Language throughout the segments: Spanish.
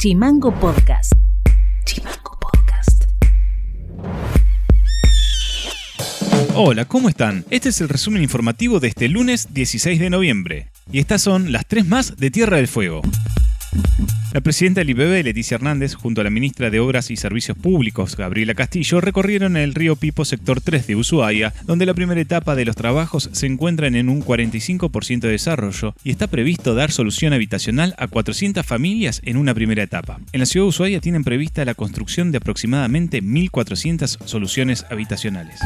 Chimango Podcast. Chimango Podcast. Hola, ¿cómo están? Este es el resumen informativo de este lunes 16 de noviembre. Y estas son las tres más de Tierra del Fuego. La presidenta del IPB, Leticia Hernández, junto a la ministra de Obras y Servicios Públicos, Gabriela Castillo, recorrieron el río Pipo sector 3 de Ushuaia, donde la primera etapa de los trabajos se encuentran en un 45% de desarrollo y está previsto dar solución habitacional a 400 familias en una primera etapa. En la ciudad de Ushuaia tienen prevista la construcción de aproximadamente 1.400 soluciones habitacionales.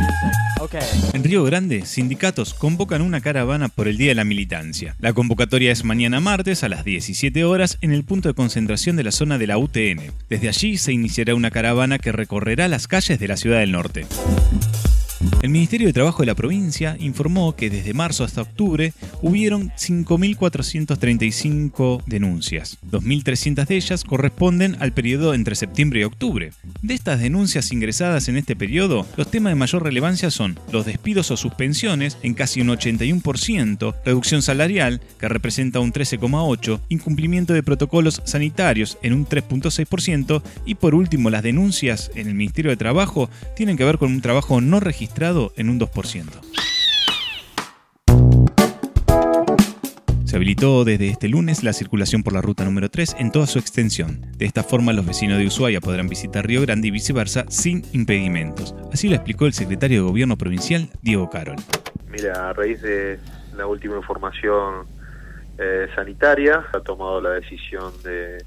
En Río Grande, sindicatos convocan una caravana por el Día de la Militancia. La convocatoria es mañana martes a las 17 horas en el punto de concentración de la zona de la UTN. Desde allí se iniciará una caravana que recorrerá las calles de la ciudad del norte. El Ministerio de Trabajo de la provincia informó que desde marzo hasta octubre hubieron 5.435 denuncias. 2.300 de ellas corresponden al periodo entre septiembre y octubre. De estas denuncias ingresadas en este periodo, los temas de mayor relevancia son los despidos o suspensiones en casi un 81%, reducción salarial, que representa un 13,8%, incumplimiento de protocolos sanitarios en un 3,6% y por último las denuncias en el Ministerio de Trabajo tienen que ver con un trabajo no registrado en un 2%. Se habilitó desde este lunes la circulación por la ruta número 3 en toda su extensión. De esta forma, los vecinos de Ushuaia podrán visitar Río Grande y viceversa sin impedimentos. Así lo explicó el secretario de Gobierno provincial, Diego Carol. Mira, a raíz de la última información eh, sanitaria, ha tomado la decisión de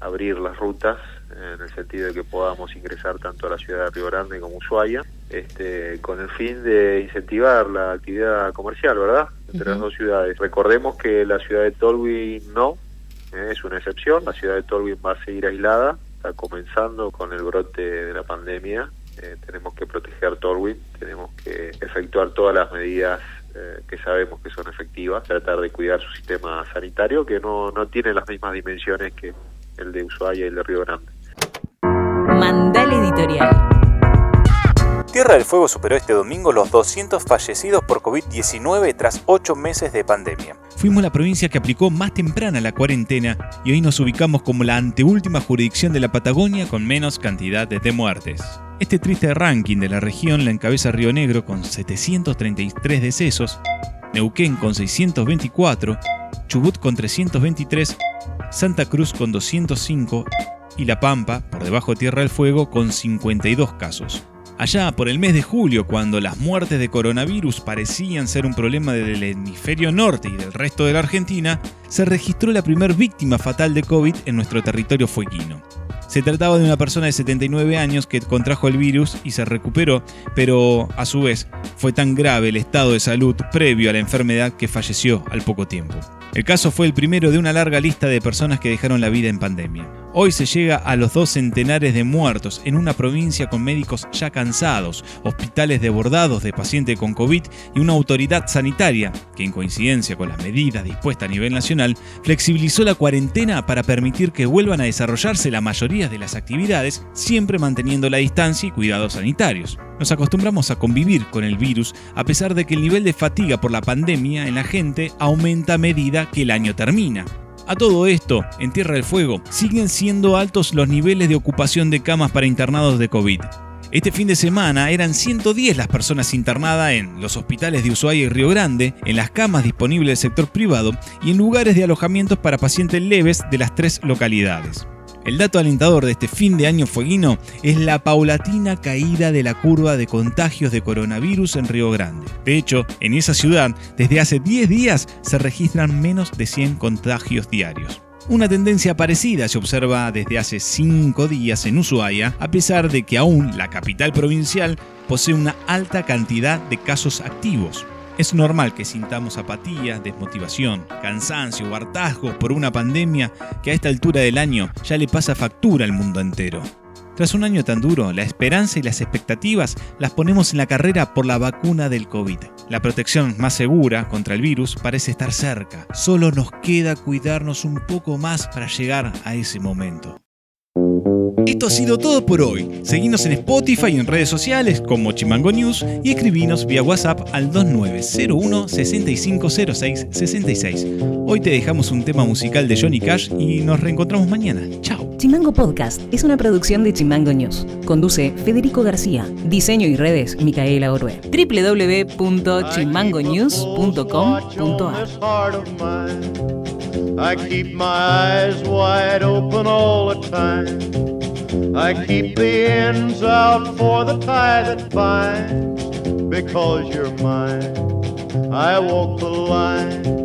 abrir las rutas en el sentido de que podamos ingresar tanto a la ciudad de Río Grande como Ushuaia, este, con el fin de incentivar la actividad comercial, ¿verdad? Entre las dos ciudades. Recordemos que la ciudad de Tolwyn no, eh, es una excepción, la ciudad de Tolwyn va a seguir aislada, está comenzando con el brote de la pandemia, eh, tenemos que proteger Tolwyn, tenemos que efectuar todas las medidas eh, que sabemos que son efectivas, tratar de cuidar su sistema sanitario que no, no tiene las mismas dimensiones que el de Ushuaia y el de Río Grande. Mandal Editorial. Tierra del Fuego superó este domingo los 200 fallecidos por COVID-19 tras 8 meses de pandemia. Fuimos la provincia que aplicó más temprana la cuarentena y hoy nos ubicamos como la anteúltima jurisdicción de la Patagonia con menos cantidad de muertes. Este triste ranking de la región la encabeza Río Negro con 733 decesos, Neuquén con 624, Chubut con 323, Santa Cruz con 205 y La Pampa, por debajo de Tierra del Fuego, con 52 casos. Allá por el mes de julio, cuando las muertes de coronavirus parecían ser un problema del hemisferio norte y del resto de la Argentina, se registró la primera víctima fatal de COVID en nuestro territorio fueguino. Se trataba de una persona de 79 años que contrajo el virus y se recuperó, pero a su vez fue tan grave el estado de salud previo a la enfermedad que falleció al poco tiempo. El caso fue el primero de una larga lista de personas que dejaron la vida en pandemia. Hoy se llega a los dos centenares de muertos en una provincia con médicos ya cansados, hospitales desbordados de pacientes con COVID y una autoridad sanitaria que, en coincidencia con las medidas dispuestas a nivel nacional, flexibilizó la cuarentena para permitir que vuelvan a desarrollarse la mayoría de las actividades, siempre manteniendo la distancia y cuidados sanitarios. Nos acostumbramos a convivir con el virus a pesar de que el nivel de fatiga por la pandemia en la gente aumenta a medida que el año termina. A todo esto, en Tierra del Fuego, siguen siendo altos los niveles de ocupación de camas para internados de COVID. Este fin de semana eran 110 las personas internadas en los hospitales de Ushuaia y Río Grande, en las camas disponibles del sector privado y en lugares de alojamientos para pacientes leves de las tres localidades. El dato alentador de este fin de año fueguino es la paulatina caída de la curva de contagios de coronavirus en Río Grande. De hecho, en esa ciudad, desde hace 10 días se registran menos de 100 contagios diarios. Una tendencia parecida se observa desde hace 5 días en Ushuaia, a pesar de que aún la capital provincial posee una alta cantidad de casos activos. Es normal que sintamos apatía, desmotivación, cansancio o hartazgo por una pandemia que a esta altura del año ya le pasa factura al mundo entero. Tras un año tan duro, la esperanza y las expectativas las ponemos en la carrera por la vacuna del COVID. La protección más segura contra el virus parece estar cerca. Solo nos queda cuidarnos un poco más para llegar a ese momento. Esto ha sido todo por hoy. Seguinos en Spotify y en redes sociales como Chimango News y escribinos vía WhatsApp al 2901 6506 66. Hoy te dejamos un tema musical de Johnny Cash y nos reencontramos mañana. Chao. Chimango Podcast es una producción de Chimango News. Conduce Federico García. Diseño y redes Micaela Orue. www.chimangonews.com.ar I keep my eyes wide open all the time. I keep the ends out for the tie that binds. Because you're mine, I walk the line.